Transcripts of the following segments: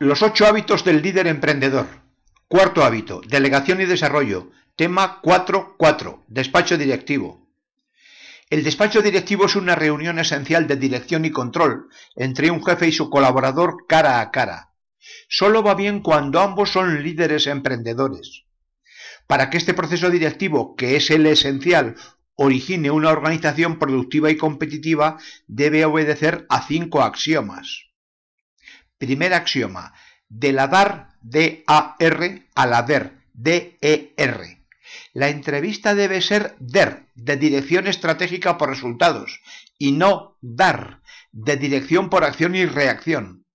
Los ocho hábitos del líder emprendedor. Cuarto hábito, delegación y desarrollo. Tema 4.4, despacho directivo. El despacho directivo es una reunión esencial de dirección y control entre un jefe y su colaborador cara a cara. Solo va bien cuando ambos son líderes emprendedores. Para que este proceso directivo, que es el esencial, origine una organización productiva y competitiva, debe obedecer a cinco axiomas. Primer axioma, de la DAR, D-A-R, a la DER, D-E-R. La entrevista debe ser DER, de dirección estratégica por resultados, y no DAR, de dirección por acción y reacción.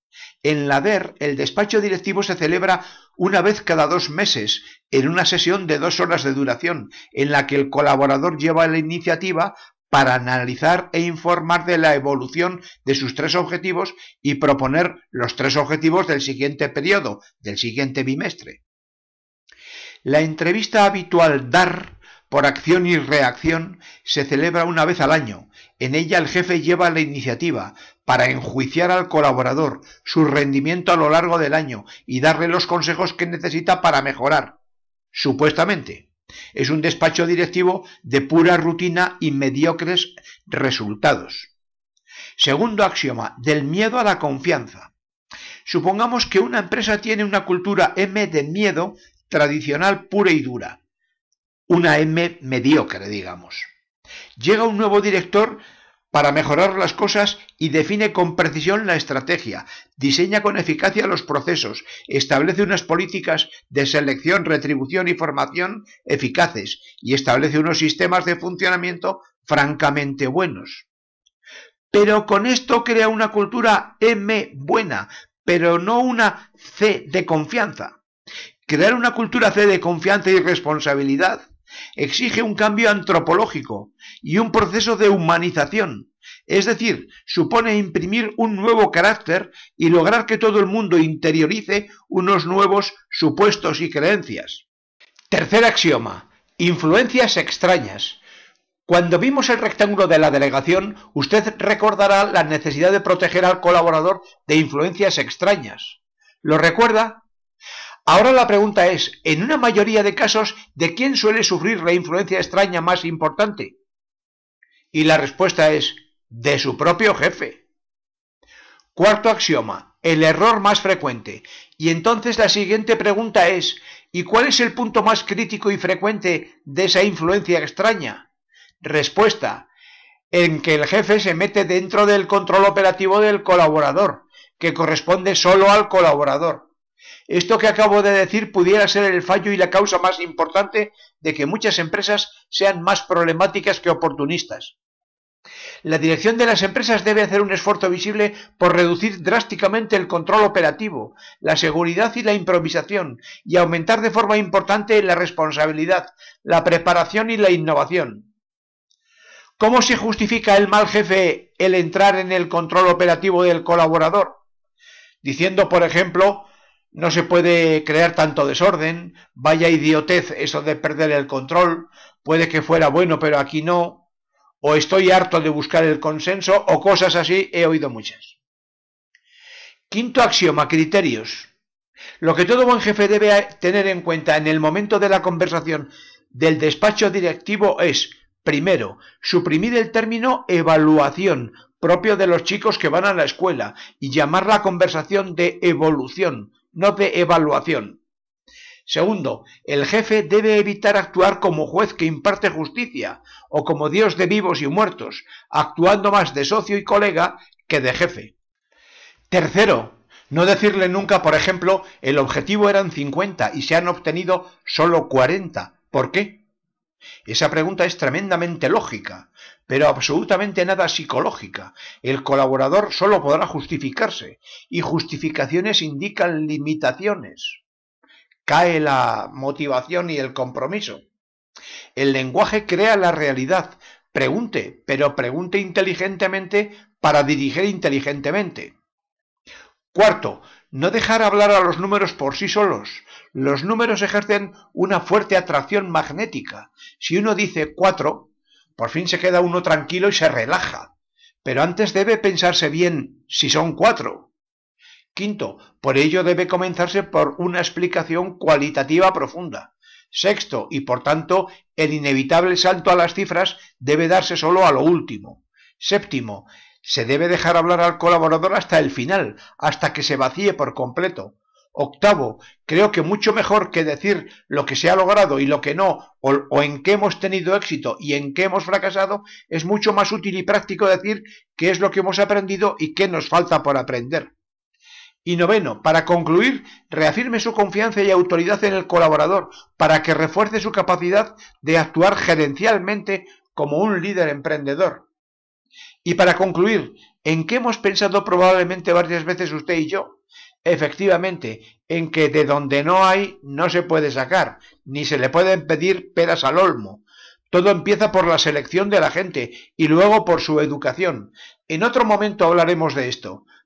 En la DER, el despacho directivo se celebra una vez cada dos meses, en una sesión de dos horas de duración, en la que el colaborador lleva la iniciativa para analizar e informar de la evolución de sus tres objetivos y proponer los tres objetivos del siguiente periodo, del siguiente bimestre. La entrevista habitual DAR por acción y reacción se celebra una vez al año. En ella el jefe lleva la iniciativa para enjuiciar al colaborador, su rendimiento a lo largo del año y darle los consejos que necesita para mejorar. Supuestamente. Es un despacho directivo de pura rutina y mediocres resultados. Segundo axioma, del miedo a la confianza. Supongamos que una empresa tiene una cultura M de miedo tradicional pura y dura. Una M mediocre, digamos. Llega un nuevo director para mejorar las cosas y define con precisión la estrategia, diseña con eficacia los procesos, establece unas políticas de selección, retribución y formación eficaces y establece unos sistemas de funcionamiento francamente buenos. Pero con esto crea una cultura M buena, pero no una C de confianza. Crear una cultura C de confianza y responsabilidad exige un cambio antropológico y un proceso de humanización, es decir, supone imprimir un nuevo carácter y lograr que todo el mundo interiorice unos nuevos supuestos y creencias. Tercer axioma. Influencias extrañas. Cuando vimos el rectángulo de la delegación, usted recordará la necesidad de proteger al colaborador de influencias extrañas. ¿Lo recuerda? Ahora la pregunta es, en una mayoría de casos, ¿de quién suele sufrir la influencia extraña más importante? Y la respuesta es, de su propio jefe. Cuarto axioma, el error más frecuente. Y entonces la siguiente pregunta es, ¿y cuál es el punto más crítico y frecuente de esa influencia extraña? Respuesta, en que el jefe se mete dentro del control operativo del colaborador, que corresponde solo al colaborador. Esto que acabo de decir pudiera ser el fallo y la causa más importante de que muchas empresas sean más problemáticas que oportunistas. La dirección de las empresas debe hacer un esfuerzo visible por reducir drásticamente el control operativo, la seguridad y la improvisación, y aumentar de forma importante la responsabilidad, la preparación y la innovación. ¿Cómo se justifica el mal jefe el entrar en el control operativo del colaborador? Diciendo, por ejemplo, no se puede crear tanto desorden, vaya idiotez eso de perder el control, puede que fuera bueno pero aquí no, o estoy harto de buscar el consenso, o cosas así, he oído muchas. Quinto axioma, criterios. Lo que todo buen jefe debe tener en cuenta en el momento de la conversación del despacho directivo es, primero, suprimir el término evaluación, propio de los chicos que van a la escuela, y llamar la conversación de evolución, no de evaluación. Segundo, el jefe debe evitar actuar como juez que imparte justicia o como Dios de vivos y muertos, actuando más de socio y colega que de jefe. Tercero, no decirle nunca, por ejemplo, el objetivo eran 50 y se han obtenido solo 40. ¿Por qué? Esa pregunta es tremendamente lógica, pero absolutamente nada psicológica. El colaborador solo podrá justificarse, y justificaciones indican limitaciones. Cae la motivación y el compromiso. El lenguaje crea la realidad. Pregunte, pero pregunte inteligentemente para dirigir inteligentemente. Cuarto, no dejar hablar a los números por sí solos. Los números ejercen una fuerte atracción magnética. Si uno dice cuatro, por fin se queda uno tranquilo y se relaja. Pero antes debe pensarse bien si son cuatro. Quinto, por ello debe comenzarse por una explicación cualitativa profunda. Sexto, y por tanto, el inevitable salto a las cifras debe darse solo a lo último. Séptimo, se debe dejar hablar al colaborador hasta el final, hasta que se vacíe por completo. Octavo, creo que mucho mejor que decir lo que se ha logrado y lo que no, o, en qué hemos tenido éxito y en qué hemos fracasado, es mucho más útil y práctico decir qué es lo que hemos aprendido y qué nos falta por aprender. Y noveno, para concluir, reafirme su confianza y autoridad en el colaborador para que refuerce su capacidad de actuar gerencialmente como un líder emprendedor. Y para concluir, ¿en qué hemos pensado probablemente varias veces usted y yo? Efectivamente, en que de donde no hay no se puede sacar, ni se le pueden pedir peras al olmo. Todo empieza por la selección de la gente y luego por su educación. En otro momento hablaremos de esto.